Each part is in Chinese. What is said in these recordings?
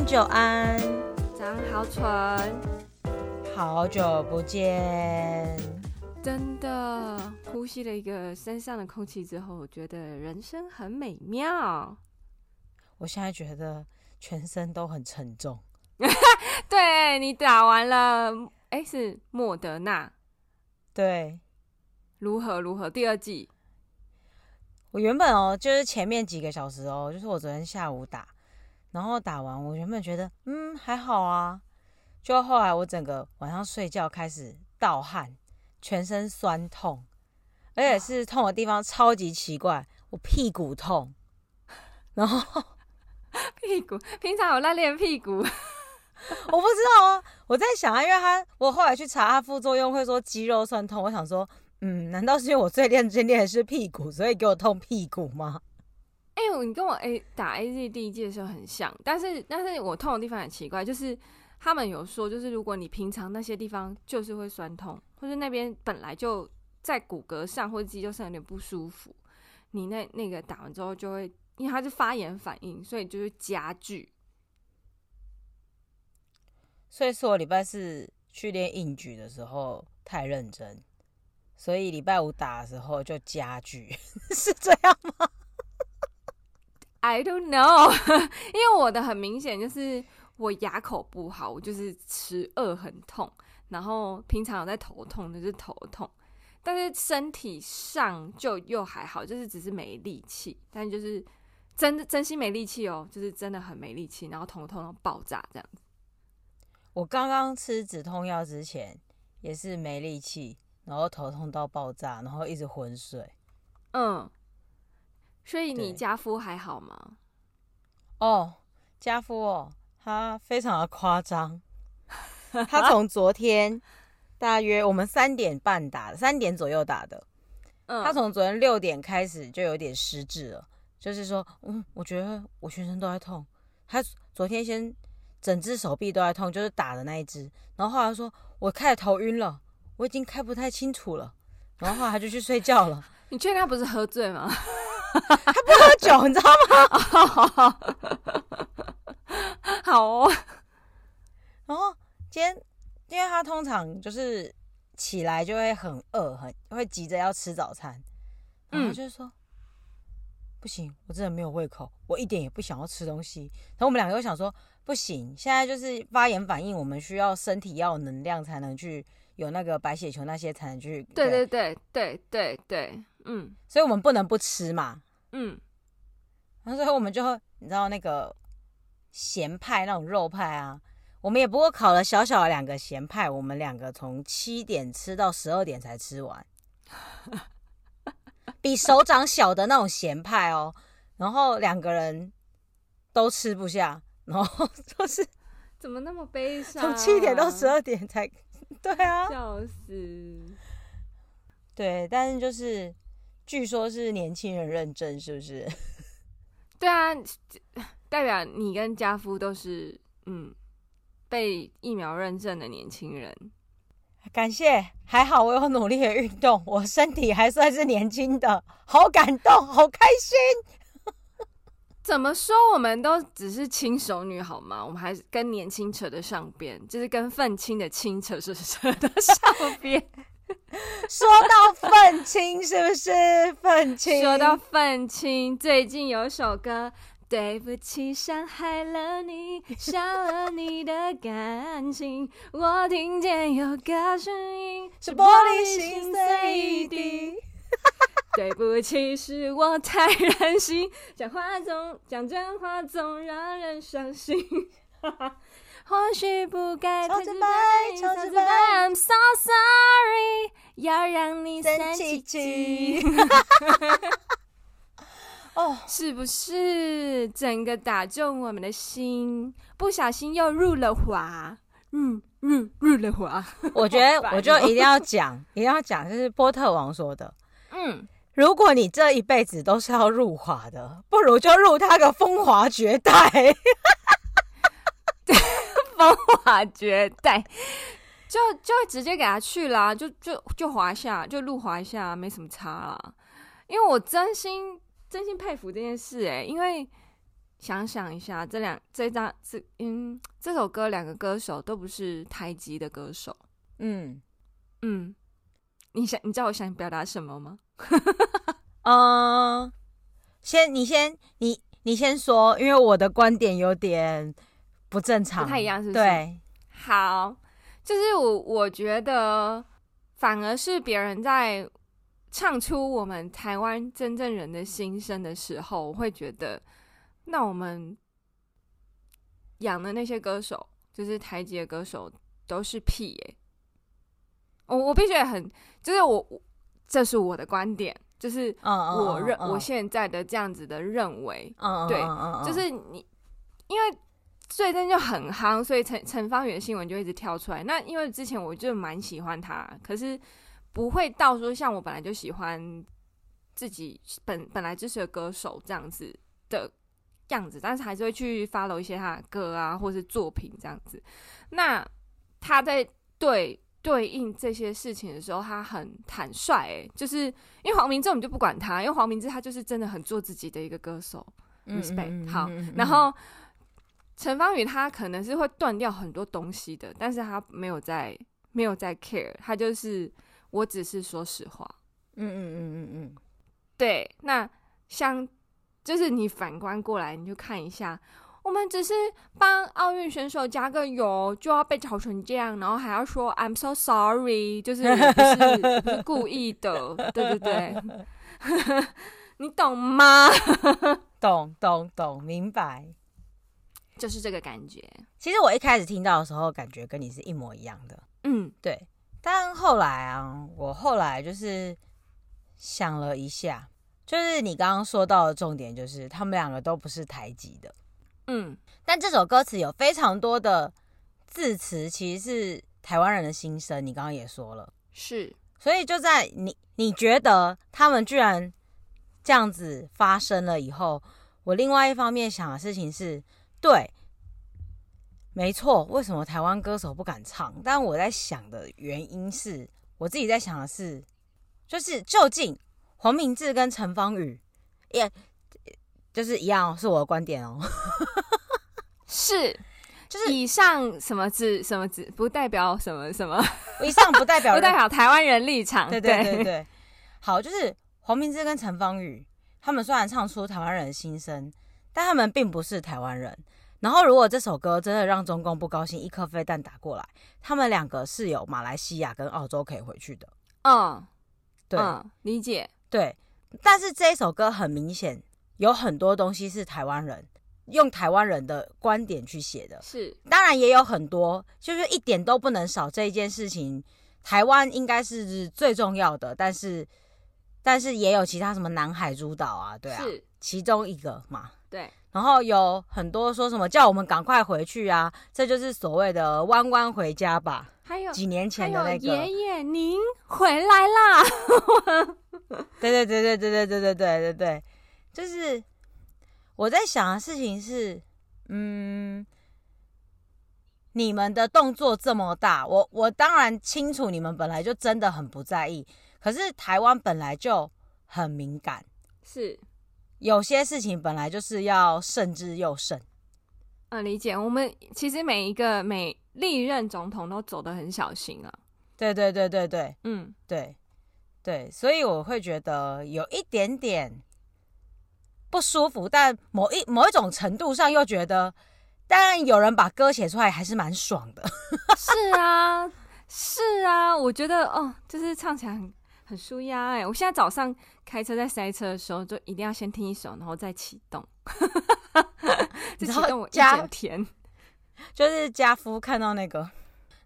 安，久安，早上好蠢，好久不见。真的，呼吸了一个山上的空气之后，我觉得人生很美妙。我现在觉得全身都很沉重。对，你打完了，哎，是莫德纳。对，如何如何？第二季。我原本哦，就是前面几个小时哦，就是我昨天下午打。然后打完，我原本觉得嗯还好啊，就后来我整个晚上睡觉开始盗汗，全身酸痛，而且是痛的地方超级奇怪，我屁股痛，然后 屁股平常有在练屁股，我不知道啊，我在想啊，因为他我后来去查他副作用会说肌肉酸痛，我想说嗯，难道是因为我最练最练的是屁股，所以给我痛屁股吗？哎、欸，你跟我 A 打 AZ 第一季的时候很像，但是但是我痛的地方很奇怪，就是他们有说，就是如果你平常那些地方就是会酸痛，或者那边本来就在骨骼上或者肌肉上有点不舒服，你那那个打完之后就会，因为它是发炎反应，所以就会加剧。所以说我礼拜四去练硬举的时候太认真，所以礼拜五打的时候就加剧，是这样吗？I don't know，因为我的很明显就是我牙口不好，我就是吃饿很痛，然后平常有在头痛，就是头痛，但是身体上就又还好，就是只是没力气，但就是真的真心没力气哦，就是真的很没力气，然后头痛到爆炸这样子。我刚刚吃止痛药之前也是没力气，然后头痛到爆炸，然后一直昏睡。嗯。所以你家夫还好吗？哦，家夫哦，他非常的夸张。他从昨天大约我们三点半打的，三点左右打的。嗯，他从昨天六点开始就有点失智了，就是说，嗯，我觉得我全身都在痛。他昨天先整只手臂都在痛，就是打的那一只。然后后来说，我开始头晕了，我已经开不太清楚了。然后后来他就去睡觉了。你确定他不是喝醉吗？他不喝酒，你知道吗？好哦。然后今天，因为他通常就是起来就会很饿，很会急着要吃早餐。然后就是说，嗯、不行，我真的没有胃口，我一点也不想要吃东西。然后我们两个又想说，不行，现在就是发炎反应，我们需要身体要有能量才能去有那个白血球那些才能去。对对对对对对。嗯，所以我们不能不吃嘛。嗯，然后最后我们就你知道那个咸派那种肉派啊，我们也不过烤了小小的两个咸派，我们两个从七点吃到十二点才吃完，比手掌小的那种咸派哦。然后两个人都吃不下，然后就是怎么那么悲伤？从七点到十二点才对啊，笑死。对，但是就是。据说是年轻人认证，是不是？对啊，代表你跟家夫都是嗯被疫苗认证的年轻人。感谢，还好我有努力的运动，我身体还算是年轻的，好感动，好开心。怎么说？我们都只是轻熟女好吗？我们还是跟年轻扯得上边，就是跟愤青的青扯是扯得上边。说到愤青，是不是愤青？说到愤青，最近有首歌，对不起，伤害了你，伤了你的感情。我听见有个声音，是玻璃心碎一地。对不起，是我太任性，讲话总讲真话总让人伤心。或许不该太直白，超直白，I'm so sorry，要让你生气气。哦，是不是整个打中我们的心？不小心又入了华，入入，入了华。我觉得 我就一定要讲，一定要讲，就是波特王说的，嗯。如果你这一辈子都是要入华的，不如就入他个风华绝代。风华绝代，就就直接给他去啦，就就就华夏，就入华夏，没什么差啦。因为我真心真心佩服这件事，欸，哎，因为想想一下，这两这张这嗯这首歌，两个歌手都不是台籍的歌手，嗯嗯。你想，你知道我想表达什么吗？嗯，先，你先，你你先说，因为我的观点有点不正常，不太一样，是不是？对，好，就是我我觉得，反而是别人在唱出我们台湾真正人的心声的时候，我会觉得，那我们养的那些歌手，就是台籍的歌手，都是屁耶、欸。我我必须很，就是我，这是我的观点，就是我认、uh, uh, uh, uh. 我现在的这样子的认为，uh, uh, uh, uh. 对，就是你，因为最近就很夯，所以陈陈方圆的新闻就一直跳出来。那因为之前我就蛮喜欢他，可是不会到说像我本来就喜欢自己本本来支持的歌手这样子的样子，但是还是会去 follow 一些他的歌啊，或是作品这样子。那他在对。对应这些事情的时候，他很坦率，哎，就是因为黄明志，我们就不管他，因为黄明志他就是真的很做自己的一个歌手，respect。好，然后陈芳宇他可能是会断掉很多东西的，但是他没有在没有在 care，他就是我只是说实话，嗯嗯嗯嗯嗯，对，那像就是你反观过来，你就看一下。我们只是帮奥运选手加个油，就要被炒成这样，然后还要说 I'm so sorry，就是不是 不是故意的，对对对，你懂吗？懂懂懂，明白，就是这个感觉。其实我一开始听到的时候，感觉跟你是一模一样的，嗯，对。但后来啊，我后来就是想了一下，就是你刚刚说到的重点，就是他们两个都不是台籍的。嗯，但这首歌词有非常多的字词，其实是台湾人的心声。你刚刚也说了，是，所以就在你你觉得他们居然这样子发生了以后，我另外一方面想的事情是，对，没错，为什么台湾歌手不敢唱？但我在想的原因是，我自己在想的是，就是究竟黄明志跟陈芳宇也。就是一样，是我的观点哦。是，就是以上什么字什么字不代表什么什么，以上不代表 不代表台湾人立场。对对对对，好，就是黄明志跟陈芳宇，他们虽然唱出台湾人的心声，但他们并不是台湾人。然后，如果这首歌真的让中共不高兴，一颗飞弹打过来，他们两个是有马来西亚跟澳洲可以回去的。嗯，对，嗯，理解。对，但是这一首歌很明显。有很多东西是台湾人用台湾人的观点去写的，是，当然也有很多，就是一点都不能少这一件事情。台湾应该是最重要的，但是，但是也有其他什么南海诸岛啊，对啊，是其中一个嘛，对。然后有很多说什么叫我们赶快回去啊，这就是所谓的弯弯回家吧。还有几年前的那个爷爷，您回来啦！对 对对对对对对对对对对。就是我在想的事情是，嗯，你们的动作这么大，我我当然清楚你们本来就真的很不在意，可是台湾本来就很敏感，是有些事情本来就是要慎之又慎。嗯，理解。我们其实每一个每历任总统都走得很小心啊。对对对对对，嗯，对对，所以我会觉得有一点点。不舒服，但某一某一种程度上又觉得，当然有人把歌写出来还是蛮爽的。是啊，是啊，我觉得哦，就是唱起来很很舒压哎。我现在早上开车在塞车的时候，就一定要先听一首，然后再启动。这启动我一整天。就是家夫看到那个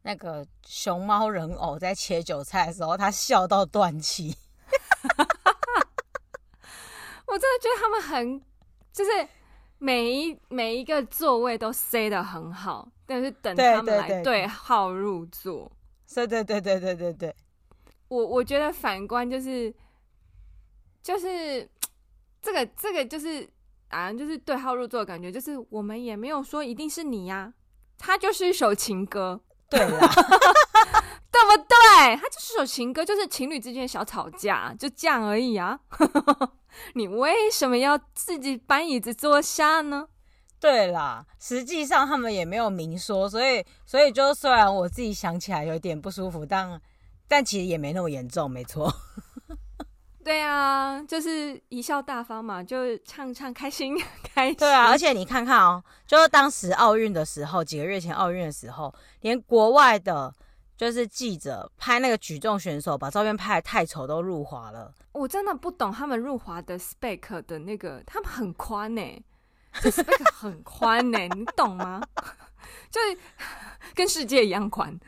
那个熊猫人偶在切韭菜的时候，他笑到断气。我真的觉得他们很就是每一每一个座位都塞的很好，但是等他们来对号入座。对对对对对对对，我我觉得反观就是就是这个这个就是啊，就是对号入座的感觉，就是我们也没有说一定是你呀，它就是一首情歌，对啦，对不对？它就是首情歌，就是情侣之间小吵架，就这样而已啊。你为什么要自己搬椅子坐下呢？对啦，实际上他们也没有明说，所以所以就虽然我自己想起来有点不舒服，但但其实也没那么严重，没错。对啊，就是一笑大方嘛，就唱唱开心 开心。对啊，而且你看看哦，就是当时奥运的时候，几个月前奥运的时候，连国外的，就是记者拍那个举重选手把照片拍得太丑都入华了。我真的不懂他们入华的 spec 的那个，他们很宽呢、欸。这 spec 很宽呢、欸，你懂吗？就是跟世界一样宽。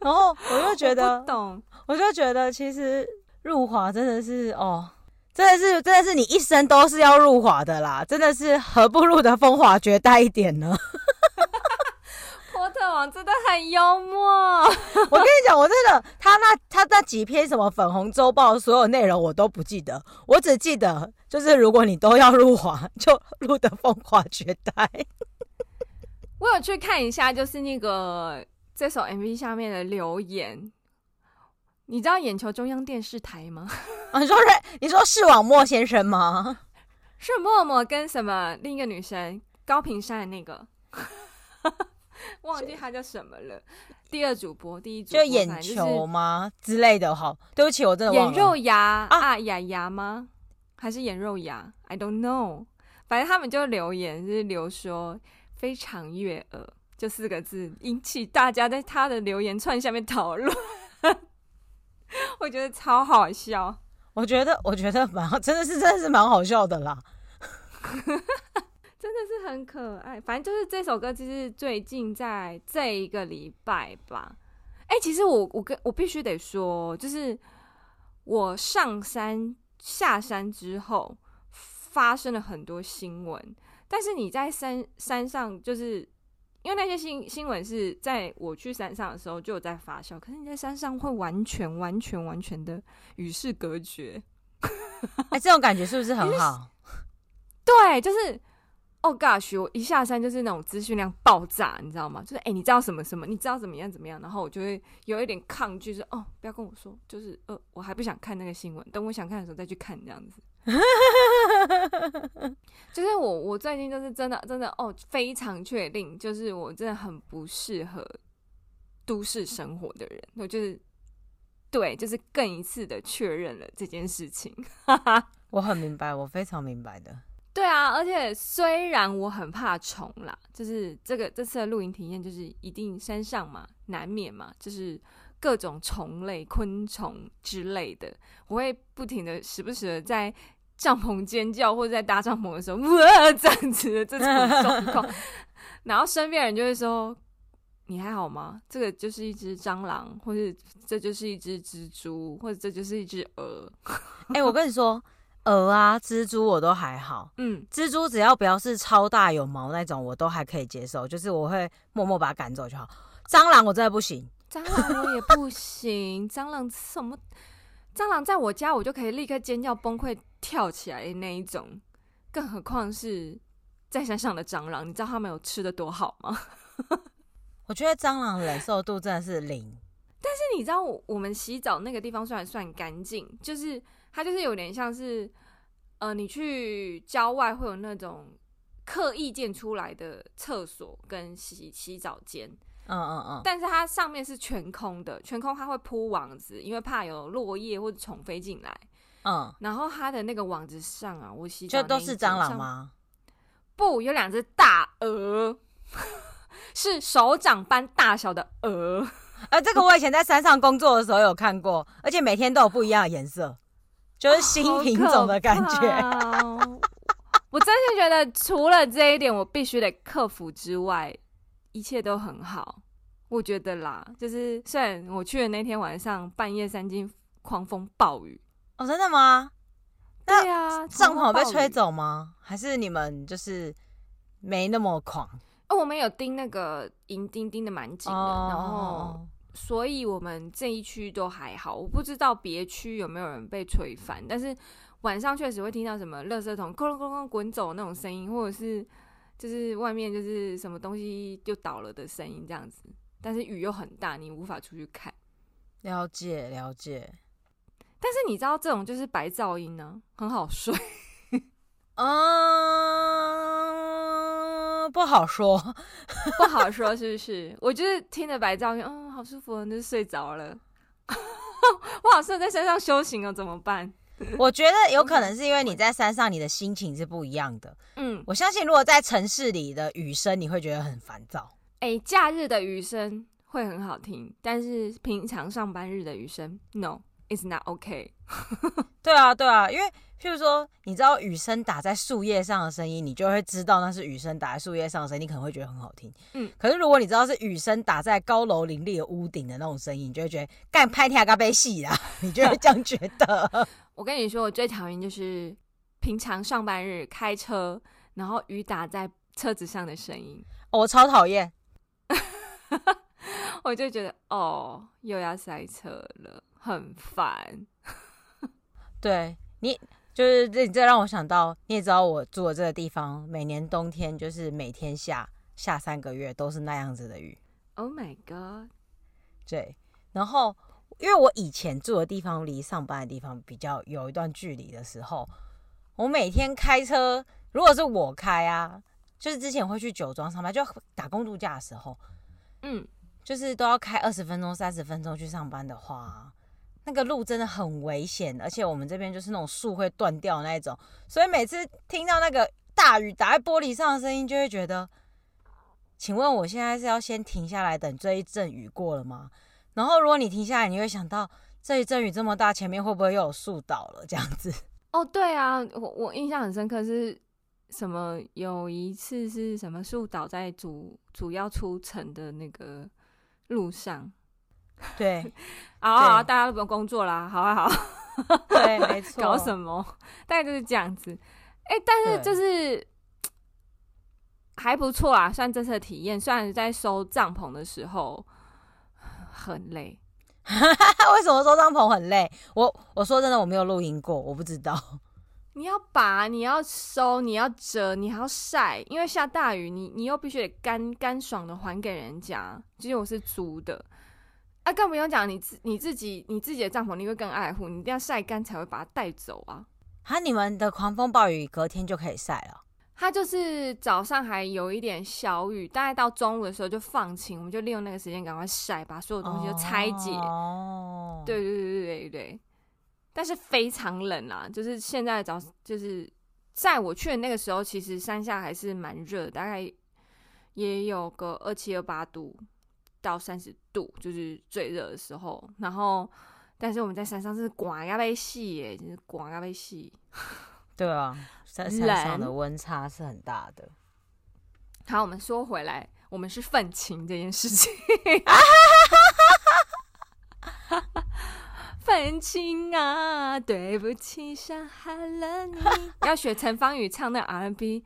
然后我就觉得，我懂，我就觉得其实入华真的是哦，真的是真的是你一生都是要入华的啦，真的是何不入的风华绝代一点呢？波特王真的很幽默。我跟你讲，我真的他那他那几篇什么粉红周报所有内容我都不记得，我只记得。就是如果你都要入华，就入的风华绝代。我有去看一下，就是那个这首 MV 下面的留言。你知道眼球中央电视台吗？啊、你说是你说视网膜先生吗？是默默跟什么另一个女生高屏山的那个，忘记他叫什么了。第二主播，第一主播就眼球吗、就是、之类的？好，对不起，我真的。眼肉牙啊，牙牙吗？还是眼肉牙，I don't know。反正他们就留言，就是留说非常悦耳，就四个字，引起大家在他的留言串下面讨论。我觉得超好笑。我觉得，我觉得蛮好，真的是，真的是蛮好笑的啦。真的是很可爱。反正就是这首歌，其实最近在这一个礼拜吧。哎、欸，其实我我跟我必须得说，就是我上山。下山之后发生了很多新闻，但是你在山山上，就是因为那些新新闻是在我去山上的时候就有在发酵，可是你在山上会完全完全完全的与世隔绝。哎、欸，这种感觉是不是很好？对，就是。哦、oh，gosh！我一下山就是那种资讯量爆炸，你知道吗？就是哎、欸，你知道什么什么？你知道怎么样怎么样？然后我就会有一点抗拒，说哦，不要跟我说，就是呃，我还不想看那个新闻，等我想看的时候再去看这样子。就是我，我最近就是真的真的哦，非常确定，就是我真的很不适合都市生活的人。我就是对，就是更一次的确认了这件事情。我很明白，我非常明白的。对啊，而且虽然我很怕虫啦，就是这个这次的露营体验，就是一定山上嘛，难免嘛，就是各种虫类、昆虫之类的，我会不停的、时不时的在帐篷尖叫，或者在搭帐篷的时候，哇，这样子的这种状况，然后身边人就会说：“你还好吗？这个就是一只蟑螂，或者这就是一只蜘蛛，或者这就是一只蛾。”哎，我跟你说。蛾啊，蜘蛛我都还好。嗯，蜘蛛只要不要是超大有毛那种，我都还可以接受。就是我会默默把它赶走就好。蟑螂我真的不行，蟑螂我也不行。蟑螂什么？蟑螂在我家我就可以立刻尖叫崩溃跳起来的那一种，更何况是在山上的蟑螂？你知道他们有吃的多好吗？我觉得蟑螂忍受度真的是零。但是你知道我我们洗澡那个地方虽然算干净，就是。它就是有点像是，呃，你去郊外会有那种刻意建出来的厕所跟洗洗澡间，嗯嗯嗯，但是它上面是全空的，全空它会铺网子，因为怕有落叶或者虫飞进来，嗯，然后它的那个网子上啊，我洗澡就都是蟑螂吗？不，有两只大鹅，是手掌般大小的鹅，呃，这个我以前在山上工作的时候有看过，而且每天都有不一样的颜色。就是新品种的感觉，哦、我真心觉得除了这一点我必须得克服之外，一切都很好。我觉得啦，就是虽然我去的那天晚上半夜三更狂风暴雨，哦，真的吗？对呀，帐篷被吹走吗？还是你们就是没那么狂？哦，我们有盯那个银钉，钉的蛮紧的，哦、然后所以我们这一区都还好。我不知道别区有没有人被吹翻，但是晚上确实会听到什么垃圾桶咕隆咕隆滚走那种声音，或者是就是外面就是什么东西就倒了的声音这样子。但是雨又很大，你无法出去看。了解了解。但是你知道这种就是白噪音呢，很好睡。嗯，不好说，不好说，是不是？我就是听着白噪音，嗯，好舒服，就睡着了。我好像在山上修行哦，怎么办？我觉得有可能是因为你在山上，你的心情是不一样的。嗯，我相信如果在城市里的雨声，你会觉得很烦躁。哎、欸，假日的雨声会很好听，但是平常上班日的雨声，no。It's not okay。对啊，对啊，因为譬如说，你知道雨声打在树叶上的声音，你就会知道那是雨声打在树叶上的声音，你可能会觉得很好听。嗯，可是如果你知道是雨声打在高楼林立的屋顶的那种声音，你就会觉得干拍天嘎被戏啦，你就会这样觉得。我跟你说，我最讨厌就是平常上班日开车，然后雨打在车子上的声音，哦，我超讨厌。我就觉得哦，又要塞车了。很烦，对你就是这，这让我想到，你也知道我住的这个地方，每年冬天就是每天下下三个月都是那样子的雨。Oh my god！对，然后因为我以前住的地方离上班的地方比较有一段距离的时候，我每天开车，如果是我开啊，就是之前会去酒庄上班，就打工度假的时候，嗯，就是都要开二十分钟、三十分钟去上班的话。那个路真的很危险，而且我们这边就是那种树会断掉那一种，所以每次听到那个大雨打在玻璃上的声音，就会觉得，请问我现在是要先停下来等这一阵雨过了吗？然后如果你停下来，你会想到这一阵雨这么大，前面会不会又有树倒了这样子？哦，对啊，我我印象很深刻是什么？有一次是什么树倒在主主要出城的那个路上。对，好，好，好，大家都不用工作啦，好啊，好，对，没错，搞什么？大概就是这样子。哎、欸，但是就是还不错啊，算这次的体验。虽然在收帐篷的时候很累，为什么收帐篷很累？我我说真的，我没有露营过，我不知道。你要拔，你要收，你要折，你还要晒，因为下大雨，你你又必须得干干爽的还给人家。其实我是租的。啊，更不用讲，你自你自己你自己的帐篷，你会更爱护，你一定要晒干才会把它带走啊。哈，你们的狂风暴雨隔天就可以晒了？它就是早上还有一点小雨，大概到中午的时候就放晴，我们就利用那个时间赶快晒，把所有东西都拆解。哦，对对对对对对。但是非常冷啊，就是现在早就是在我去的那个时候，其实山下还是蛮热，大概也有个二七二八度。到三十度就是最热的时候，然后，但是我们在山上是刮呀被细耶，就是刮呀被细。对啊，山山上的温差是很大的。好，我们说回来，我们是愤青这件事情。愤青啊，对不起，伤害了你。要学陈芳宇唱那 R&B，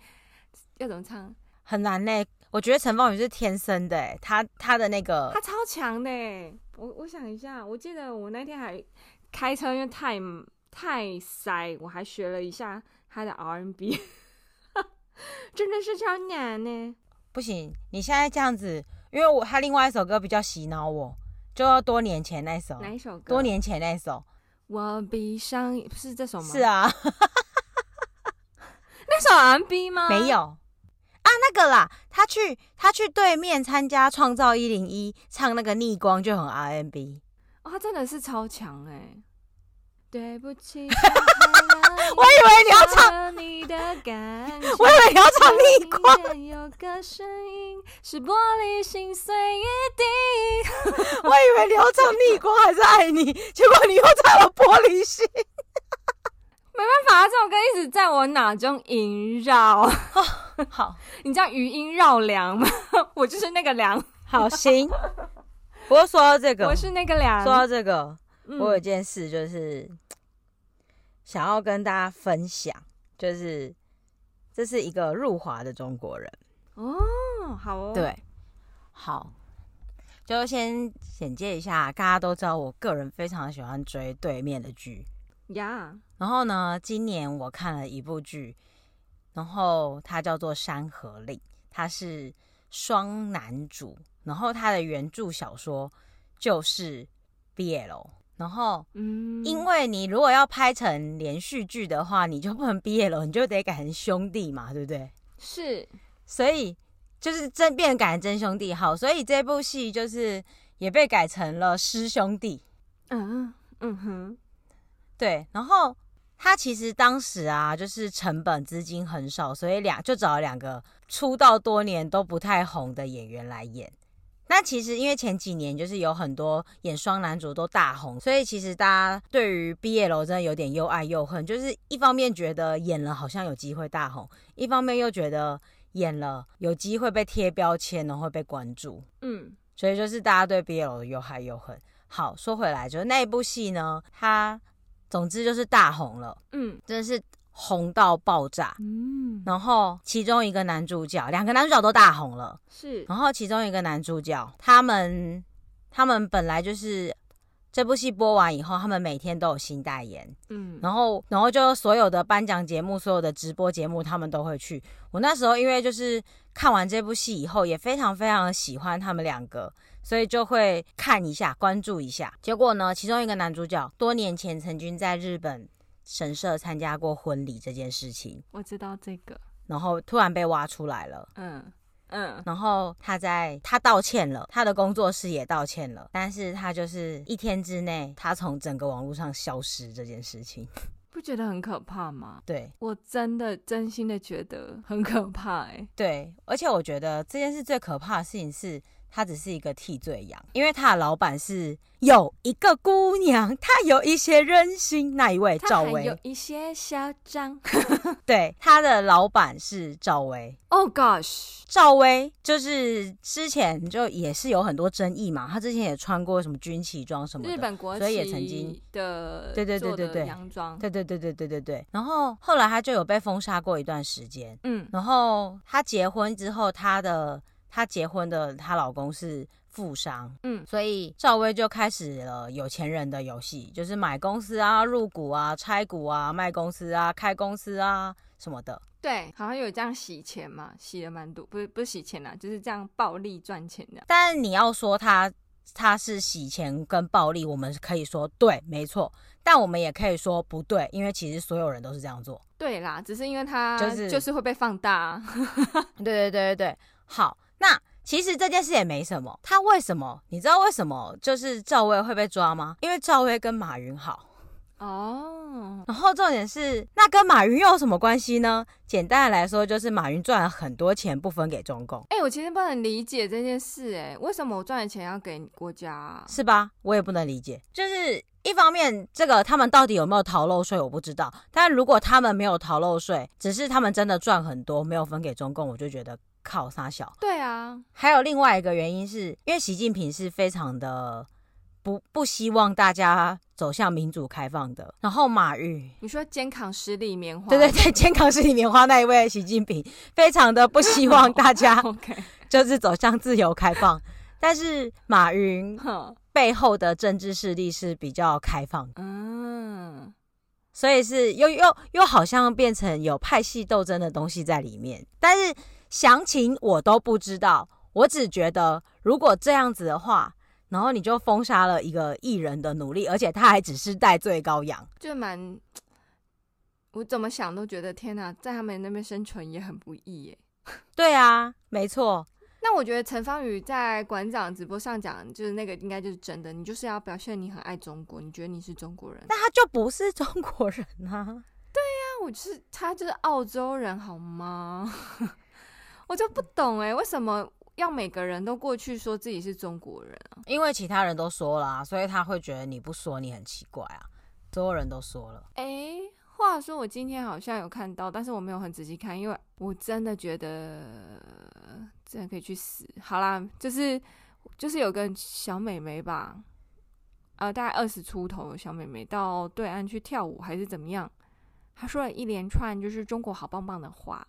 要怎么唱？很难呢。我觉得陈芳宇是天生的，哎，他他的那个他超强的，我我想一下，我记得我那天还开车，因为太太塞，我还学了一下他的 R&B，真的是超难呢。不行，你现在这样子，因为我他另外一首歌比较洗脑我，就要多年前那首，哪一首歌？多年前那首，我闭上，不是这首吗？是啊，那首 R&B 吗？没有。啊，那个啦，他去他去对面参加创造一零一，唱那个逆光就很 R&B 哦，他真的是超强哎！对不起，我以为你要唱，你的感我以为你要唱逆光，有个声音是玻璃心碎一地，我以为你要唱逆光还是爱你，结果你又唱了玻璃心。没办法啊，这首歌一直在我脑中萦绕。好，你知道余音绕梁吗？我就是那个梁。好，行。不过说到这个，我是那个梁。说到这个，嗯、我有件事就是，想要跟大家分享，就是这是一个入华的中国人哦，好哦，对，好，就先简介一下，大家都知道，我个人非常喜欢追对面的剧呀。然后呢，今年我看了一部剧，然后它叫做《山河令》，它是双男主，然后它的原著小说就是 BL。然后，嗯，因为你如果要拍成连续剧的话，你就不能 BL，你就得改成兄弟嘛，对不对？是，所以就是真变改成真兄弟，好，所以这部戏就是也被改成了师兄弟。嗯嗯哼，对。然后他其实当时啊，就是成本资金很少，所以两就找了两个出道多年都不太红的演员来演。那其实因为前几年就是有很多演双男主都大红，所以其实大家对于 BL 真的有点又爱又恨，就是一方面觉得演了好像有机会大红，一方面又觉得演了有机会被贴标签，然后会被关注。嗯，所以就是大家对 BL 的又爱又恨。好，说回来，就是那一部戏呢，它总之就是大红了。嗯，真的是。红到爆炸，嗯，然后其中一个男主角，两个男主角都大红了，是，然后其中一个男主角，他们他们本来就是这部戏播完以后，他们每天都有新代言，嗯，然后然后就所有的颁奖节目、所有的直播节目，他们都会去。我那时候因为就是看完这部戏以后，也非常非常喜欢他们两个，所以就会看一下、关注一下。结果呢，其中一个男主角多年前曾经在日本。神社参加过婚礼这件事情，我知道这个，然后突然被挖出来了，嗯嗯，然后他在他道歉了，他的工作室也道歉了，但是他就是一天之内，他从整个网络上消失这件事情，不觉得很可怕吗？对，我真的真心的觉得很可怕哎、欸，对，而且我觉得这件事最可怕的事情是。他只是一个替罪羊，因为他的老板是有一个姑娘，她有一些任性。那一位赵薇有一些嚣张。对，他的老板是赵薇。Oh gosh，赵薇就是之前就也是有很多争议嘛。他之前也穿过什么军旗装什么的，日本国旗，所以也曾经的对对对对对洋装，对对对对对对对。然后后来他就有被封杀过一段时间。嗯，然后他结婚之后，他的。她结婚的，她老公是富商，嗯，所以赵薇就开始了有钱人的游戏，就是买公司啊、入股啊、拆股啊、卖公司啊、开公司啊什么的。对，好像有这样洗钱嘛，洗了蛮多，不是不是洗钱啊，就是这样暴利赚钱的。但你要说他他是洗钱跟暴利，我们可以说对，没错，但我们也可以说不对，因为其实所有人都是这样做。对啦，只是因为他就是就是会被放大。啊 对对对对对，好。那其实这件事也没什么，他为什么？你知道为什么就是赵薇会被抓吗？因为赵薇跟马云好哦。然后重点是，那跟马云又有什么关系呢？简单的来说，就是马云赚了很多钱不分给中共。哎、欸，我其实不能理解这件事，哎，为什么我赚的钱要给国家啊？是吧？我也不能理解。就是一方面，这个他们到底有没有逃漏税，我不知道。但如果他们没有逃漏税，只是他们真的赚很多，没有分给中共，我就觉得。靠撒小，对啊，还有另外一个原因是，因为习近平是非常的不不希望大家走向民主开放的。然后马云，你说肩扛十里棉花，对对对，肩 扛十里棉花那一位习近平，非常的不希望大家 就是走向自由开放。但是马云 背后的政治势力是比较开放的，嗯，所以是又又又好像变成有派系斗争的东西在里面，但是。详情我都不知道，我只觉得如果这样子的话，然后你就封杀了一个艺人的努力，而且他还只是代罪羔羊，就蛮……我怎么想都觉得天哪，在他们那边生存也很不易耶。对啊，没错。那我觉得陈芳宇在馆长直播上讲，就是那个应该就是真的，你就是要表现你很爱中国，你觉得你是中国人，但他就不是中国人啊。对呀，我就是他就是澳洲人，好吗？我就不懂哎，为什么要每个人都过去说自己是中国人啊？因为其他人都说了啊，所以他会觉得你不说你很奇怪啊。所有人都说了。哎，话说我今天好像有看到，但是我没有很仔细看，因为我真的觉得真的可以去死。好啦，就是就是有个小美眉吧，呃，大概二十出头的小美眉到对岸去跳舞还是怎么样，她说了一连串就是中国好棒棒的话。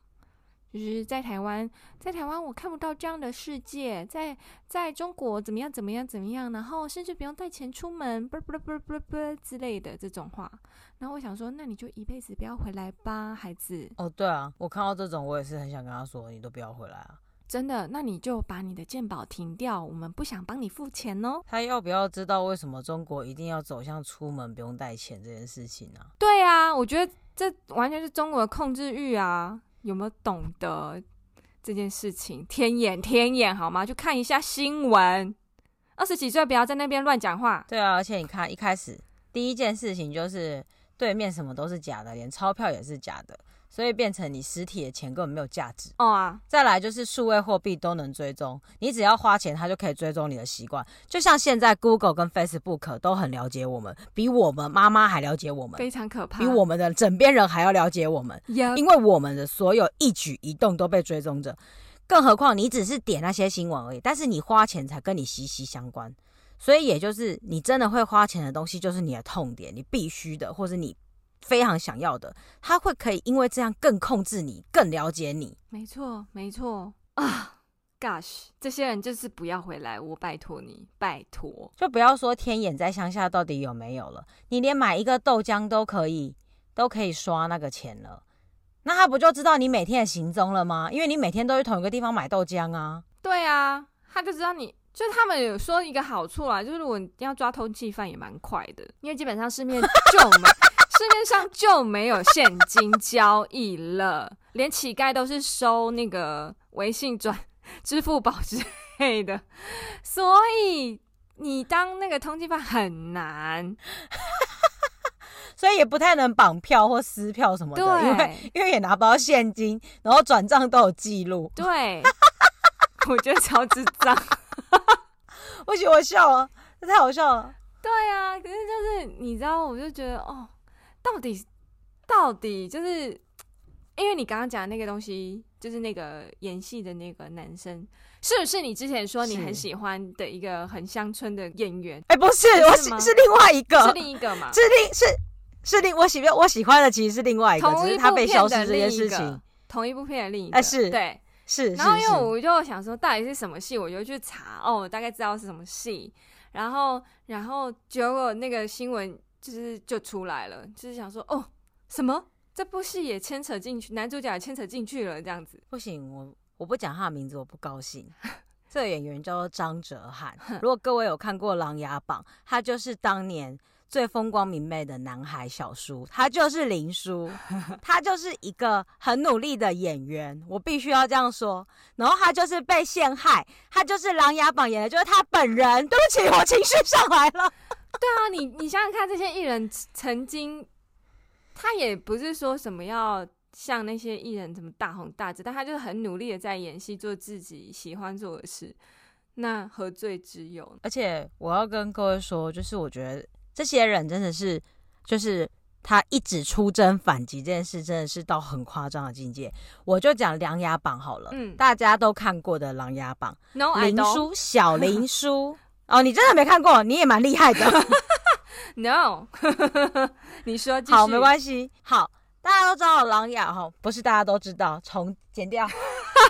就是在台湾，在台湾我看不到这样的世界，在在中国怎么样怎么样怎么样，然后甚至不用带钱出门，啵啵啵啵啵之类的这种话。然后我想说，那你就一辈子不要回来吧，孩子。哦，对啊，我看到这种，我也是很想跟他说，你都不要回来啊。真的，那你就把你的鉴宝停掉，我们不想帮你付钱哦。他要不要知道为什么中国一定要走向出门不用带钱这件事情呢？啊？对啊，我觉得这完全是中国的控制欲啊。有没有懂得这件事情？天眼天眼好吗？就看一下新闻。二十几岁不要在那边乱讲话。对啊，而且你看，一开始第一件事情就是对面什么都是假的，连钞票也是假的。所以变成你实体的钱根本没有价值哦啊！再来就是数位货币都能追踪，你只要花钱，它就可以追踪你的习惯。就像现在 Google 跟 Facebook 都很了解我们，比我们妈妈还了解我们，非常可怕，比我们的枕边人还要了解我们。因为我们的所有一举一动都被追踪着，更何况你只是点那些新闻而已，但是你花钱才跟你息息相关。所以也就是你真的会花钱的东西，就是你的痛点，你必须的，或是你。非常想要的，他会可以因为这样更控制你，更了解你。没错，没错啊！Gosh，这些人就是不要回来，我拜托你，拜托，就不要说天眼在乡下到底有没有了，你连买一个豆浆都可以，都可以刷那个钱了，那他不就知道你每天的行踪了吗？因为你每天都去同一个地方买豆浆啊。对啊，他就知道你，就他们有说一个好处啊，就是如果你要抓通缉犯也蛮快的，因为基本上市面 就没。市面上就没有现金交易了，连乞丐都是收那个微信转、支付宝之类的，所以你当那个通缉犯很难，所以也不太能绑票或撕票什么的，因为因为也拿不到现金，然后转账都有记录，对，我觉得超智障，不行，我笑了，这太好笑了，对啊，可是就是你知道，我就觉得哦。到底，到底就是，因为你刚刚讲的那个东西，就是那个演戏的那个男生，是不是你之前说你很喜欢的一个很乡村的演员？哎、欸，不是，是我喜是另外一个，是另一个嘛？是另是是另我喜欢我喜欢的其实是另外一个，只是他被消失这件事情。同一部片的另一个，哎、欸，是对，是。然后因为我就想说，到底是什么戏？我就去查，哦，我大概知道是什么戏。然后，然后结果那个新闻。就是就出来了，就是想说哦，什么这部戏也牵扯进去，男主角也牵扯进去了，这样子不行，我我不讲他的名字，我不高兴。这个演员叫做张哲瀚，如果各位有看过《琅琊榜》，他就是当年最风光明媚的男孩小叔，他就是林叔，他就是一个很努力的演员，我必须要这样说。然后他就是被陷害，他就是《琅琊榜》演的就是他本人。对不起，我情绪上来了。对啊，你你想想看，这些艺人曾经，他也不是说什么要像那些艺人怎么大红大紫，但他就是很努力的在演戏，做自己喜欢做的事。那何罪之有？而且我要跟各位说，就是我觉得这些人真的是，就是他一直出征反击这件事，真的是到很夸张的境界。我就讲《琅琊榜》好了，嗯，大家都看过的《琅琊榜》no，林书小林书。哦，你真的没看过，你也蛮厉害的。No，你说好没关系。好，大家都知道琅琊哈，不是大家都知道，重剪掉，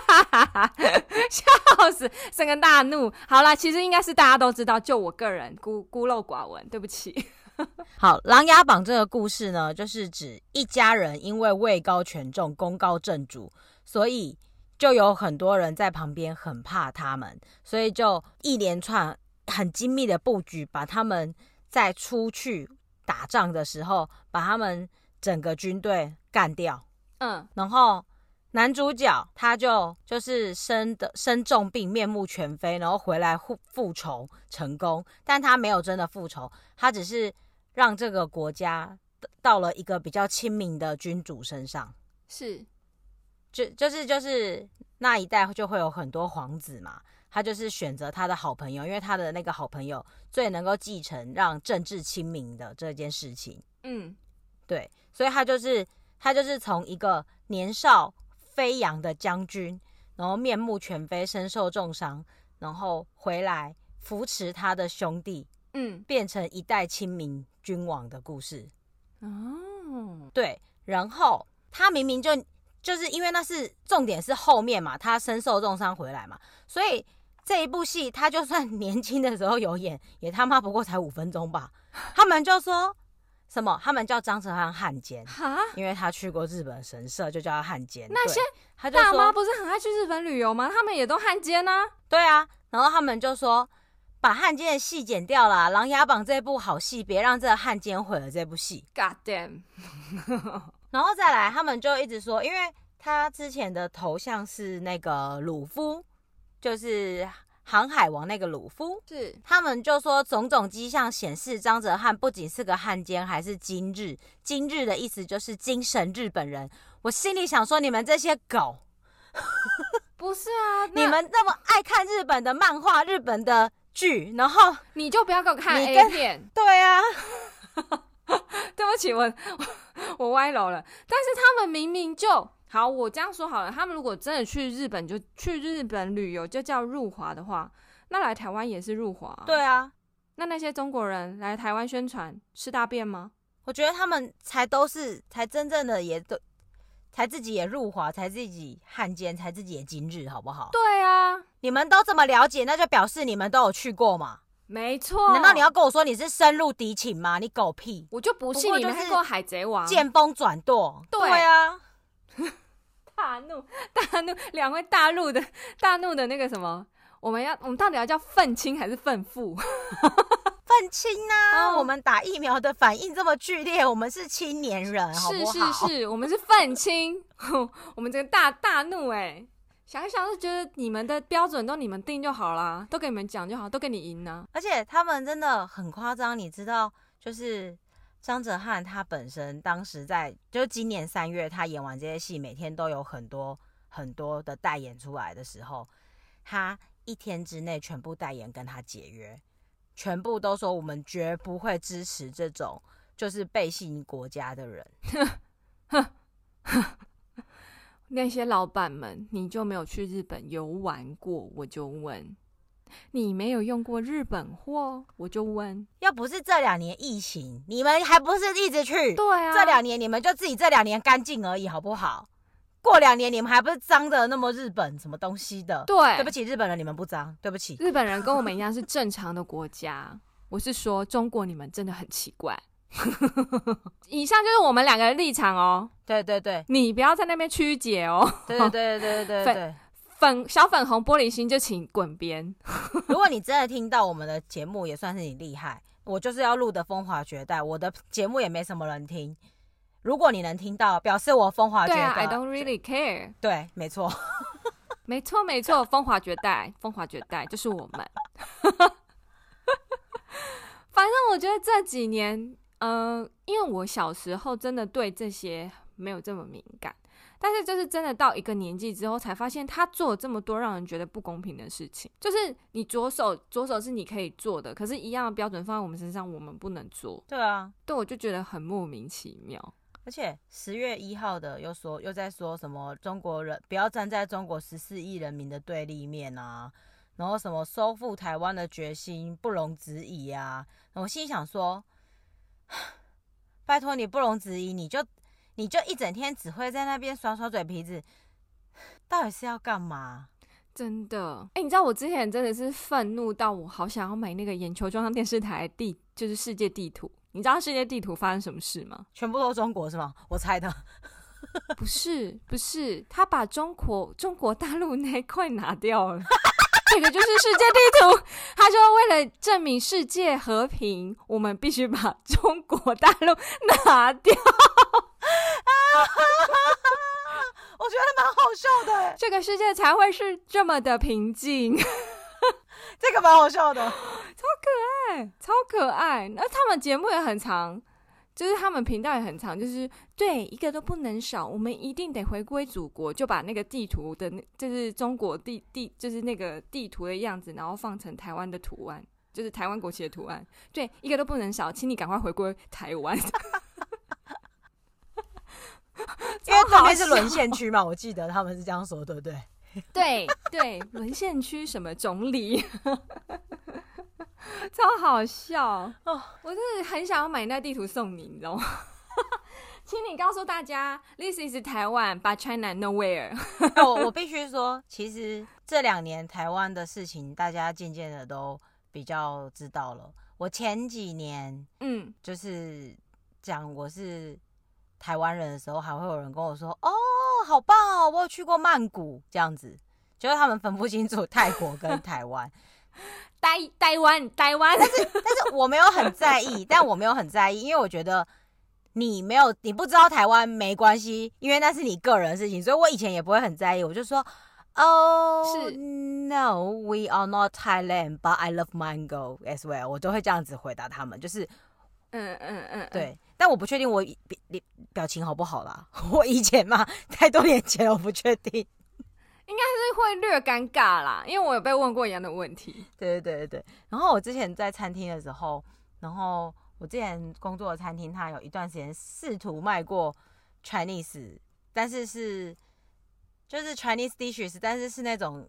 笑死，生个大怒。好啦，其实应该是大家都知道，就我个人孤孤陋寡闻，对不起。好，《琅琊榜》这个故事呢，就是指一家人因为位高权重、功高震主，所以就有很多人在旁边很怕他们，所以就一连串。很精密的布局，把他们在出去打仗的时候，把他们整个军队干掉。嗯，然后男主角他就就是生的生重病，面目全非，然后回来复复仇成功，但他没有真的复仇，他只是让这个国家到了一个比较亲民的君主身上。是，就就是就是那一代就会有很多皇子嘛。他就是选择他的好朋友，因为他的那个好朋友最能够继承让政治亲民的这件事情。嗯，对，所以他就是他就是从一个年少飞扬的将军，然后面目全非，身受重伤，然后回来扶持他的兄弟，嗯，变成一代亲民君王的故事。哦，对。然后他明明就就是因为那是重点是后面嘛，他身受重伤回来嘛，所以这一部戏他就算 年轻的时候有演，也他妈不过才五分钟吧。他们就说什么？他们叫张哲瀚汉奸哈，因为他去过日本神社，就叫他汉奸。那些大妈不是很爱去日本旅游吗？他们也都汉奸啊。对啊，然后他们就说。把汉奸的戏剪掉了，《琅琊榜》这部好戏，别让这个汉奸毁了这部戏。God damn！然后再来，他们就一直说，因为他之前的头像是那个鲁夫，就是航海王那个鲁夫，是他们就说种种迹象显示张哲瀚不仅是个汉奸，还是今日。今日的意思就是精神日本人。我心里想说，你们这些狗，不是啊？你们那么爱看日本的漫画，日本的。剧，然后你就不要给我看 A 片。对啊，对不起，我我，我歪楼了。但是他们明明就好，我这样说好了，他们如果真的去日本，就去日本旅游，就叫入华的话，那来台湾也是入华。对啊，那那些中国人来台湾宣传，吃大便吗？我觉得他们才都是，才真正的也都。才自己也入华，才自己汉奸，才自己也今日，好不好？对啊，你们都这么了解，那就表示你们都有去过嘛。没错，难道你要跟我说你是深入敌情吗？你狗屁！我就不信你们是过海贼王，见风转舵。对啊，大怒大怒，两位大陆的大怒的那个什么，我们要我们到底要叫愤青还是愤富？愤青啊！我们打疫苗的反应这么剧烈，我们是青年人，好不好？是是是，我们是愤青，我们这个大大怒哎、欸！想一想就觉得你们的标准都你们定就好啦，都给你们讲就好，都给你赢呢。而且他们真的很夸张，你知道，就是张哲瀚他本身当时在，就今年三月他演完这些戏，每天都有很多很多的代言出来的时候，他一天之内全部代言跟他解约。全部都说我们绝不会支持这种就是背信国家的人。那些老板们，你就没有去日本游玩过？我就问，你没有用过日本货？我就问，要不是这两年疫情，你们还不是一直去？对啊，这两年你们就自己这两年干净而已，好不好？过两年你们还不是脏的那么日本什么东西的？对，对不起，日本人你们不脏，对不起，日本人跟我们一样是正常的国家。我是说，中国你们真的很奇怪。以上就是我们两个的立场哦。对对对，你不要在那边曲解哦。对对对对对对，对粉，小粉红玻璃心就请滚边。如果你真的听到我们的节目，也算是你厉害。我就是要录的风华绝代，我的节目也没什么人听。如果你能听到，表示我风华绝代。对啊，I don't really care。对，没错，没错，没错，风华绝代，风华绝代就是我们。反正我觉得这几年，嗯、呃，因为我小时候真的对这些没有这么敏感，但是就是真的到一个年纪之后，才发现他做了这么多让人觉得不公平的事情。就是你左手左手是你可以做的，可是一样的标准放在我们身上，我们不能做。对啊，对，我就觉得很莫名其妙。而且十月一号的又说又在说什么中国人不要站在中国十四亿人民的对立面啊，然后什么收复台湾的决心不容置疑啊。我心想说，拜托你不容置疑，你就你就一整天只会在那边耍耍嘴皮子，到底是要干嘛？真的，哎、欸，你知道我之前真的是愤怒到我好想要买那个眼球装上电视台地，就是世界地图。你知道世界地图发生什么事吗？全部都是中国是吗？我猜的。不是，不是，他把中国中国大陆那块拿掉了。这个就是世界地图。他说，为了证明世界和平，我们必须把中国大陆拿掉。我觉得蛮好笑的，这个世界才会是这么的平静。这个蛮好笑的，超可爱，超可爱。那他们节目也很长，就是他们频道也很长，就是对一个都不能少。我们一定得回归祖国，就把那个地图的，就是中国地地，就是那个地图的样子，然后放成台湾的图案，就是台湾国旗的图案。对，一个都不能少，请你赶快回归台湾。因为这边是沦陷区嘛，我记得他们是这样说，对不对？对对，沦陷区什么总理，超好笑哦！我真的很想要买那地图送你，你知道吗？请你告诉大家，This is 台湾，but China nowhere。我我必须说，其实这两年台湾的事情，大家渐渐的都比较知道了。我前几年，嗯，就是讲我是台湾人的时候，还会有人跟我说：“哦，好棒哦，我有去过曼谷。”这样子，就是他们分不清楚泰国跟台湾。台台湾台湾，但是但是我没有很在意，但我没有很在意，因为我觉得你没有你不知道台湾没关系，因为那是你个人的事情，所以我以前也不会很在意，我就说哦，是 No，we are not Thailand，but I love mango as well，我都会这样子回答他们，就是嗯嗯嗯，对，但我不确定我表表情好不好啦，我以前嘛，太多年前我不确定。应该是会略尴尬啦，因为我有被问过一样的问题。对对对对对。然后我之前在餐厅的时候，然后我之前工作的餐厅，它有一段时间试图卖过 Chinese，但是是就是 Chinese dishes，但是是那种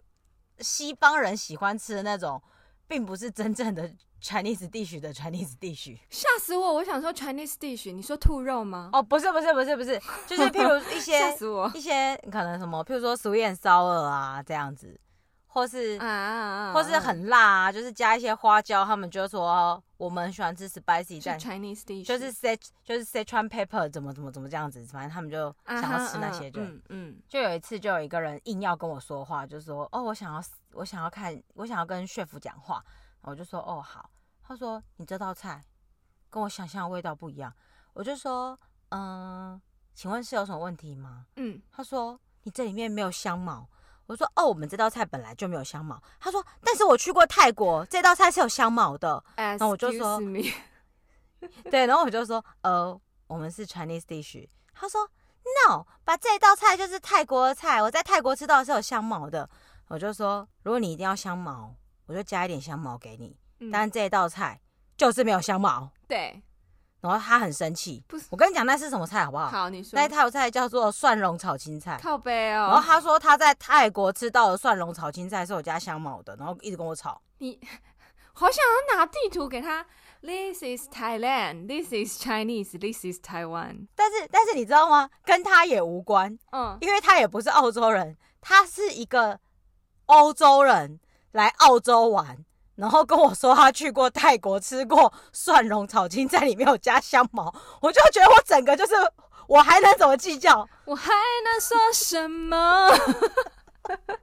西方人喜欢吃的那种，并不是真正的。Chinese dish 的 Chinese dish，吓死我！我想说 Chinese dish，你说兔肉吗？哦，不是不是不是不是，就是譬如一些 吓死我一些可能什么，譬如说 sweet and sour 啊这样子，或是啊啊啊或是很辣啊，就是加一些花椒，他们就说我们喜欢吃 spicy，但 Chinese dish 就是 set 就是 Sichuan pepper 怎么怎么怎么这样子，反正他们就想要吃那些就，就、uh uh, 嗯，嗯就有一次就有一个人硬要跟我说话，就说哦，我想要我想要看我想要跟 chef 讲话。我就说哦好，他说你这道菜跟我想象的味道不一样，我就说嗯，请问是有什么问题吗？嗯，他说你这里面没有香茅，我说哦，我们这道菜本来就没有香茅。他说但是我去过泰国，这道菜是有香茅的。然后我就说 对，然后我就说呃，我们是 Chinese dish。他说 no，把这道菜就是泰国的菜，我在泰国吃到的是有香茅的。我就说如果你一定要香茅。我就加一点香茅给你，嗯、但这一道菜就是没有香茅。对，然后他很生气。不是，我跟你讲那是什么菜好不好？好，你说。那套菜叫做蒜蓉炒青菜。靠背哦。然后他说他在泰国吃到的蒜蓉炒青菜是我家香茅的，然后一直跟我吵。你好想要拿地图给他。This is Thailand. This is Chinese. This is Taiwan. 但是但是你知道吗？跟他也无关。嗯，因为他也不是澳洲人，他是一个欧洲人。来澳洲玩，然后跟我说他去过泰国吃过蒜蓉炒青菜，里面有加香茅，我就觉得我整个就是，我还能怎么计较？我还能说什么？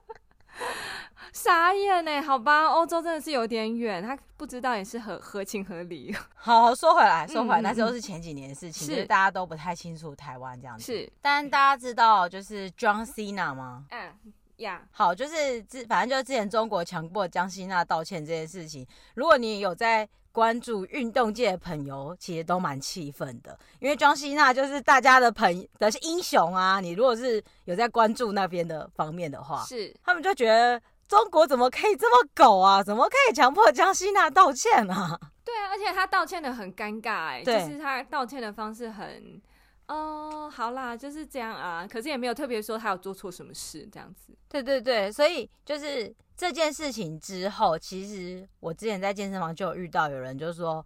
傻眼呢？好吧，欧洲真的是有点远，他不知道也是合合情合理。好，好，说回来，说回来，嗯、那时候是前几年的事情，是大家都不太清楚台湾这样子。是，但大家知道就是 John Cena 吗？嗯。呀，Yeah. 好，就是之反正就是之前中国强迫江西娜道歉这件事情，如果你有在关注运动界的朋友，其实都蛮气愤的，因为江西娜就是大家的朋友的英雄啊。你如果是有在关注那边的方面的话，是他们就觉得中国怎么可以这么狗啊？怎么可以强迫江西娜道歉啊？对啊，而且他道歉的很尴尬、欸，哎，就是他道歉的方式很。哦，好啦，就是这样啊。可是也没有特别说他有做错什么事，这样子。对对对，所以就是这件事情之后，其实我之前在健身房就有遇到有人就说，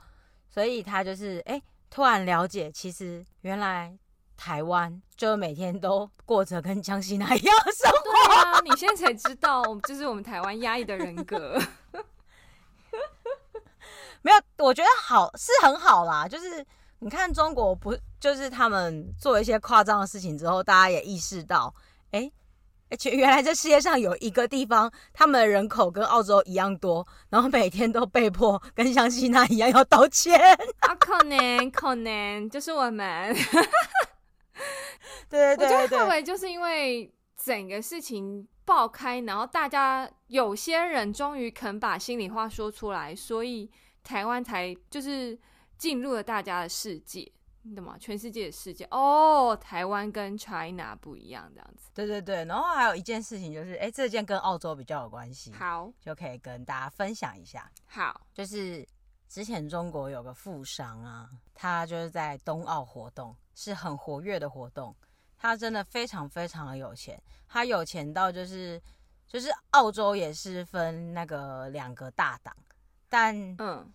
所以他就是哎，突然了解，其实原来台湾就每天都过着跟江西那一样的生活。对啊，你现在才知道，就是我们台湾压抑的人格。没有，我觉得好是很好啦，就是。你看中国不就是他们做一些夸张的事情之后，大家也意识到，哎，而且原来这世界上有一个地方，他们的人口跟澳洲一样多，然后每天都被迫跟香西娜一样要道歉。啊，可能可能就是我们，对对对对，我就认为就是因为整个事情爆开，然后大家有些人终于肯把心里话说出来，所以台湾才就是。进入了大家的世界，你懂吗？全世界的世界哦，台湾跟 China 不一样，这样子。对对对，然后还有一件事情就是，哎，这件跟澳洲比较有关系，好，就可以跟大家分享一下。好，就是之前中国有个富商啊，他就是在冬奥活动是很活跃的活动，他真的非常非常的有钱，他有钱到就是就是澳洲也是分那个两个大党，但嗯。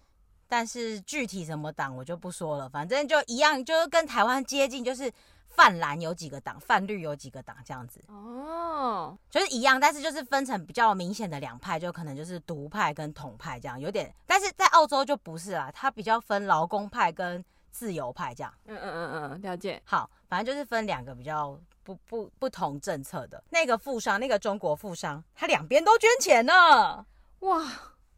但是具体什么党我就不说了，反正就一样，就是跟台湾接近，就是泛蓝有几个党，泛绿有几个党这样子。哦，就是一样，但是就是分成比较明显的两派，就可能就是独派跟统派这样，有点。但是在澳洲就不是啦，它比较分劳工派跟自由派这样。嗯嗯嗯嗯，了解。好，反正就是分两个比较不不不同政策的。那个富商，那个中国富商，他两边都捐钱呢。哇。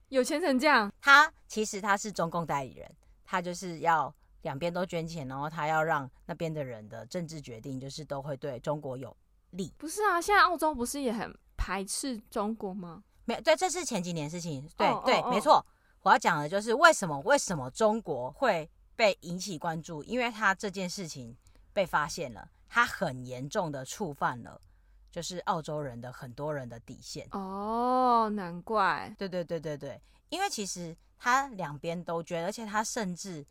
有钱成这样，他其实他是中共代理人，他就是要两边都捐钱，然后他要让那边的人的政治决定就是都会对中国有利。不是啊，现在澳洲不是也很排斥中国吗？没有，对，这是前几年的事情。对、oh, 对，oh, oh. 没错。我要讲的就是为什么为什么中国会被引起关注，因为他这件事情被发现了，他很严重的触犯了。就是澳洲人的很多人的底线哦，难怪。对对对对对，因为其实他两边都捐，而且他甚至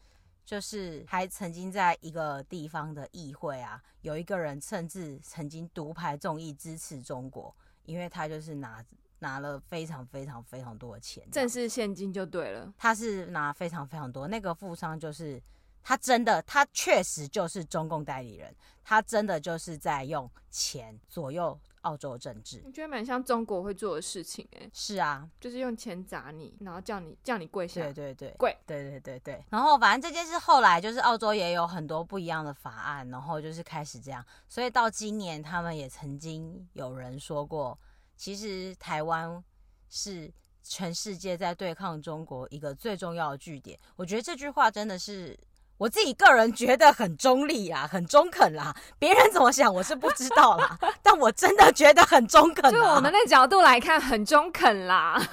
就是还曾经在一个地方的议会啊，有一个人甚至曾经独排众议支持中国，因为他就是拿拿了非常非常非常多的钱，正式现金就对了。他是拿非常非常多，那个富商就是。他真的，他确实就是中共代理人，他真的就是在用钱左右澳洲政治。我觉得蛮像中国会做的事情，欸，哎，是啊，就是用钱砸你，然后叫你叫你跪下，对对对，跪，对对对对。然后反正这件事后来就是澳洲也有很多不一样的法案，然后就是开始这样，所以到今年他们也曾经有人说过，其实台湾是全世界在对抗中国一个最重要的据点。我觉得这句话真的是。我自己个人觉得很中立啊，很中肯啦。别人怎么想我是不知道啦，但我真的觉得很中肯。就我们的角度来看，很中肯啦。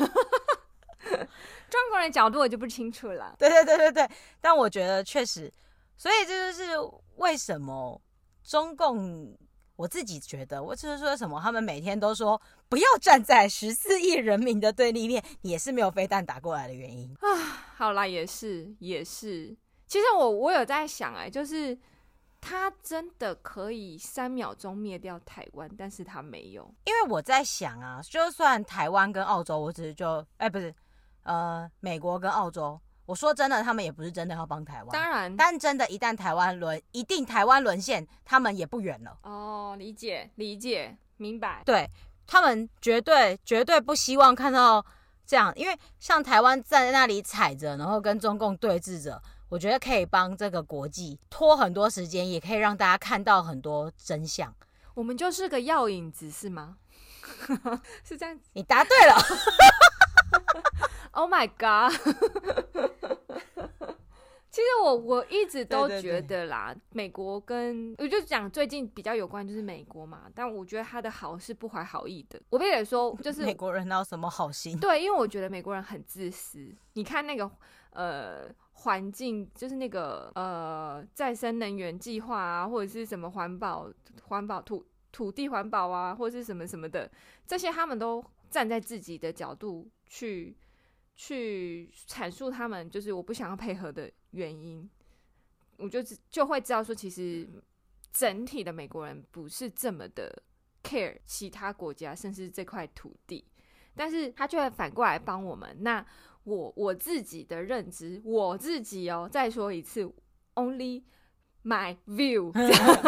中国人角度我就不清楚了。对对对对对，但我觉得确实，所以这就是为什么中共，我自己觉得，我就是说什么，他们每天都说不要站在十四亿人民的对立面，也是没有飞弹打过来的原因啊。好啦，也是也是。其实我我有在想哎、欸，就是他真的可以三秒钟灭掉台湾，但是他没有。因为我在想啊，就算台湾跟澳洲，我只是就哎、欸、不是，呃，美国跟澳洲，我说真的，他们也不是真的要帮台湾。当然，但真的，一旦台湾沦，一定台湾沦陷，他们也不远了。哦，理解理解明白。对，他们绝对绝对不希望看到这样，因为像台湾站在那里踩着，然后跟中共对峙着。我觉得可以帮这个国际拖很多时间，也可以让大家看到很多真相。我们就是个药引子，是吗？是这样子？你答对了。Oh my god！其实我我一直都觉得啦，对对对，美国跟我就讲最近比较有关就是美国嘛，但我觉得他的好是不怀好意的。我必须得说，就是美国人哪有什么好心？对，因为我觉得美国人很自私。你看那个呃环境，就是那个呃再生能源计划啊，或者是什么环保环保土土地环保啊，或者是什么什么的，这些他们都站在自己的角度去。去阐述他们就是我不想要配合的原因，我就就会知道说，其实整体的美国人不是这么的 care 其他国家，甚至这块土地，但是他却反过来帮我们。那我我自己的认知，我自己哦，再说一次，only。My view，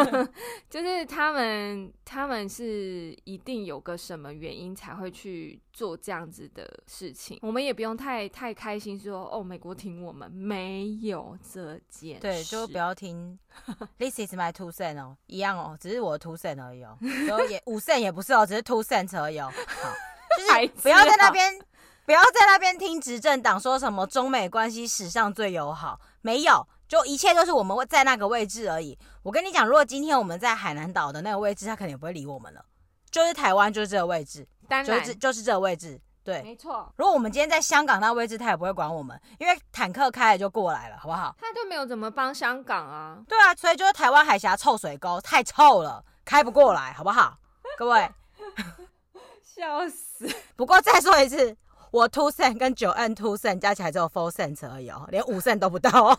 就是他们，他们是一定有个什么原因才会去做这样子的事情。我们也不用太太开心说，哦，美国挺我们，没有这件事。对，就不要听。This is my two cent 哦，一样哦，只是我的 two cent 而已哦，就也五 cent 也不是哦，只是 two cent 而已哦。好，就是不要在那边，不要在那边听执政党说什么中美关系史上最友好，没有。就一切都是我们在那个位置而已。我跟你讲，如果今天我们在海南岛的那个位置，他肯定也不会理我们了。就是台湾，就是这个位置，当然就是就是这个位置。对，没错。如果我们今天在香港那个位置，他也不会管我们，因为坦克开了就过来了，好不好？他就没有怎么帮香港啊。对啊，所以就是台湾海峡臭水沟太臭了，开不过来，好不好？各位，笑死。不过再说一次。我 two cent 跟 Joanne two cent 加起来只有 four cent 而已哦，连五 cent 都不到哦。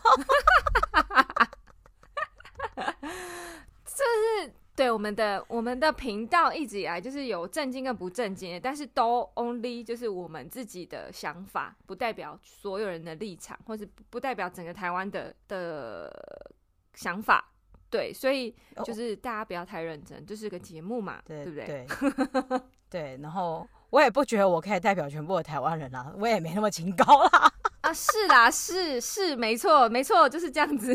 这是对，我们的我们的频道一直以来就是有正经跟不正经的，但是都 only 就是我们自己的想法，不代表所有人的立场，或是不代表整个台湾的的想法。对，所以就是大家不要太认真，这、就是个节目嘛，对，对不对？对，对。然后我也不觉得我可以代表全部的台湾人啦，我也没那么清高啦。啊，是啦，是是，没错，没错，就是这样子。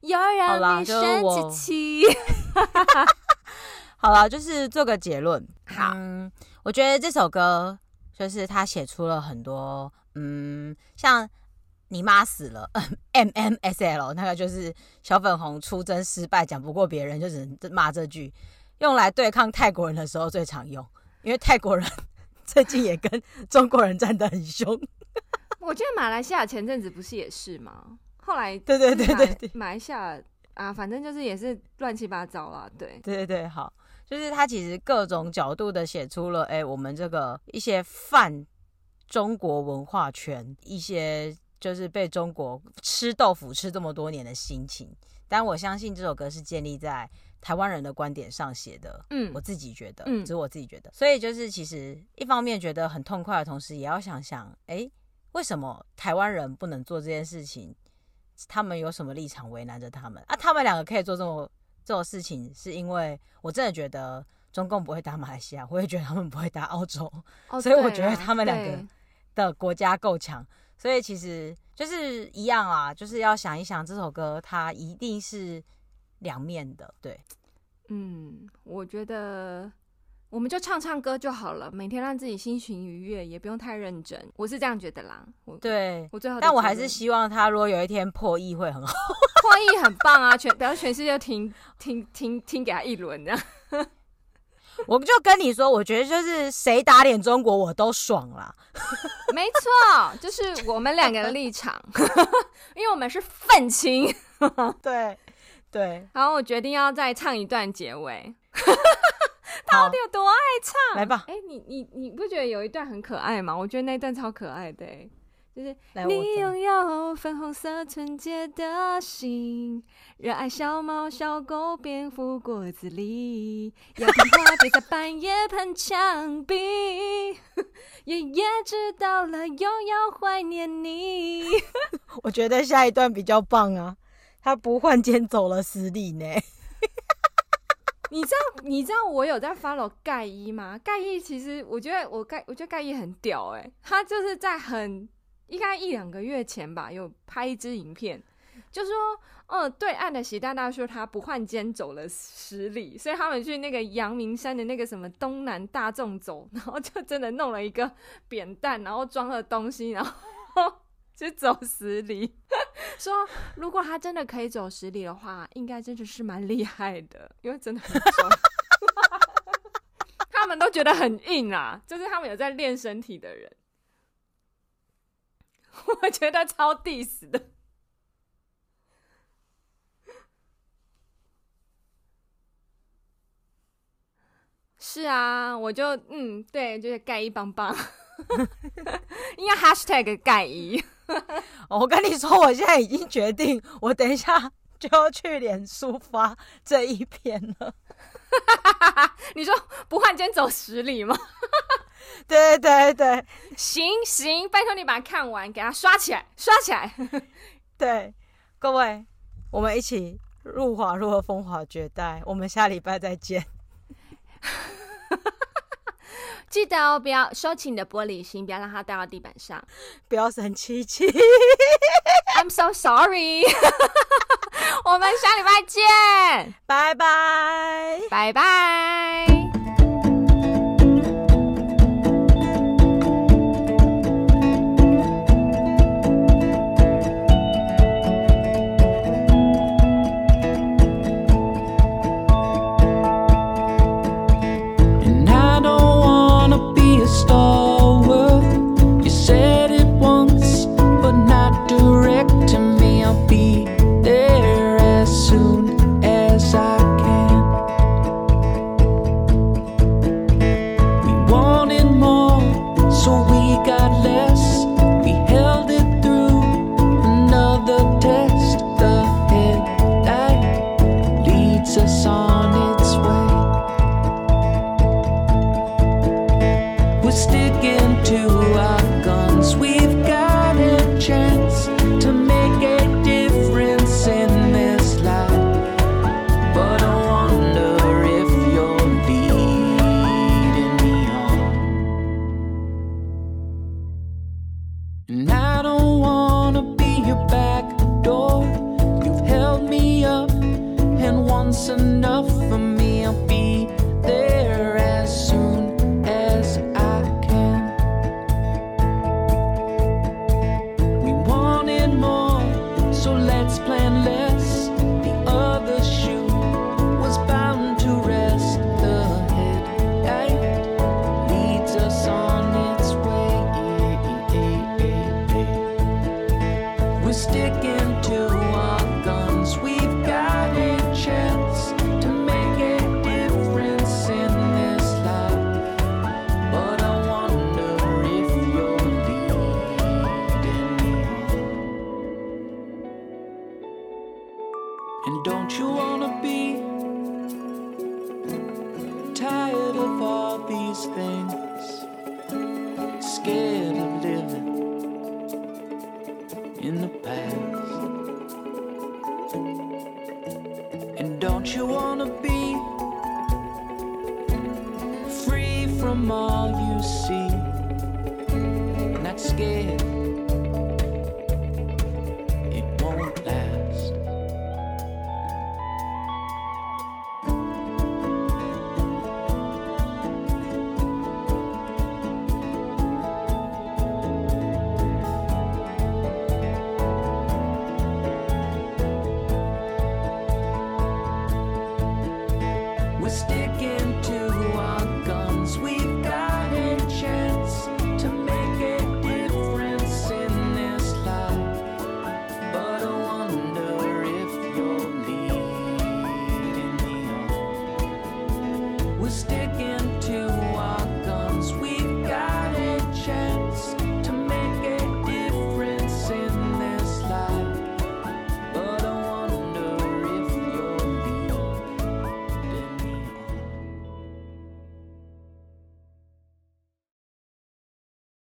有人你生气，好了，就是做个结论。好、嗯，我觉得这首歌就是他写出了很多，嗯，像你妈死了，M M S L 那个就是小粉红出征失败，讲不过别人就只能骂这句，用来对抗泰国人的时候最常用，因为泰国人最近也跟中国人战得很凶。我觉得马来西亚前阵子不是也是吗？后来对对对对对，马来西亚啊，反正就是也是乱七八糟啦。对对对对，好，就是他其实各种角度的写出了，哎、欸，我们这个一些泛中国文化圈，一些就是被中国吃豆腐吃这么多年的心情。但我相信这首歌是建立在台湾人的观点上写的，嗯，我自己觉得，嗯，只是我自己觉得，所以就是其实一方面觉得很痛快的同时，也要想想，哎、欸，为什么台湾人不能做这件事情？他们有什么立场为难着他们？啊？他们两个可以做这么这种事情，是因为我真的觉得中共不会打马来西亚，我也觉得他们不会打澳洲，哦、所以我觉得他们两个的国家够强，所以其实就是一样啊，就是要想一想这首歌它一定是两面的，对，嗯，我觉得。我们就唱唱歌就好了，每天让自己心情愉悦，也不用太认真。我是这样觉得啦。我对我最好，但我还是希望他如果有一天破亿会很好。破亿很棒啊，全表示全世界听听听听给他一轮这样。我就跟你说，我觉得就是谁打脸中国我都爽啦。没错，就是我们两个的立场，因为我们是愤青。对对。然后我决定要再唱一段结尾。到底有多爱唱？来吧！哎、欸，你你你不觉得有一段很可爱吗？我觉得那段超可爱的、欸，就是你拥有粉红色纯洁的心，热爱小猫小狗蝙蝠果子狸，要听话别在半夜喷墙壁，爷爷知道了又要怀念你。我觉得下一段比较棒啊，他不换肩走了十里呢。你知道你知道我有在 follow 盖伊吗？盖伊其实我觉得我盖我觉得盖伊很屌哎、他就是在很应该一两个月前吧，有拍一支影片，就说嗯，对岸的习大大说他不换肩走了十里，所以他们去那个阳明山的那个什么东南大众走，然后就真的弄了一个扁担，然后装了东西，然后。就走十里，说如果他真的可以走十里的话，应该真的是蛮厉害的，因为真的很重。他们都觉得很硬啊，就是他们有在练身体的人，我觉得超 diss 的。是啊，我就嗯，对，就是盖一棒棒，应该 hashtag 盖一。我跟你说，我现在已经决定，我等一下就要去脸书发这一篇了。你说不换肩走十里吗？对对对，行行，拜托你把它看完，给它刷起来，刷起来。对，各位，我们一起入华入何风华绝代，我们下礼拜再见。记得哦，不要收起你的玻璃心，不要让它掉到地板上，不要生气气。I'm so sorry。我们下礼拜见，拜拜，拜拜。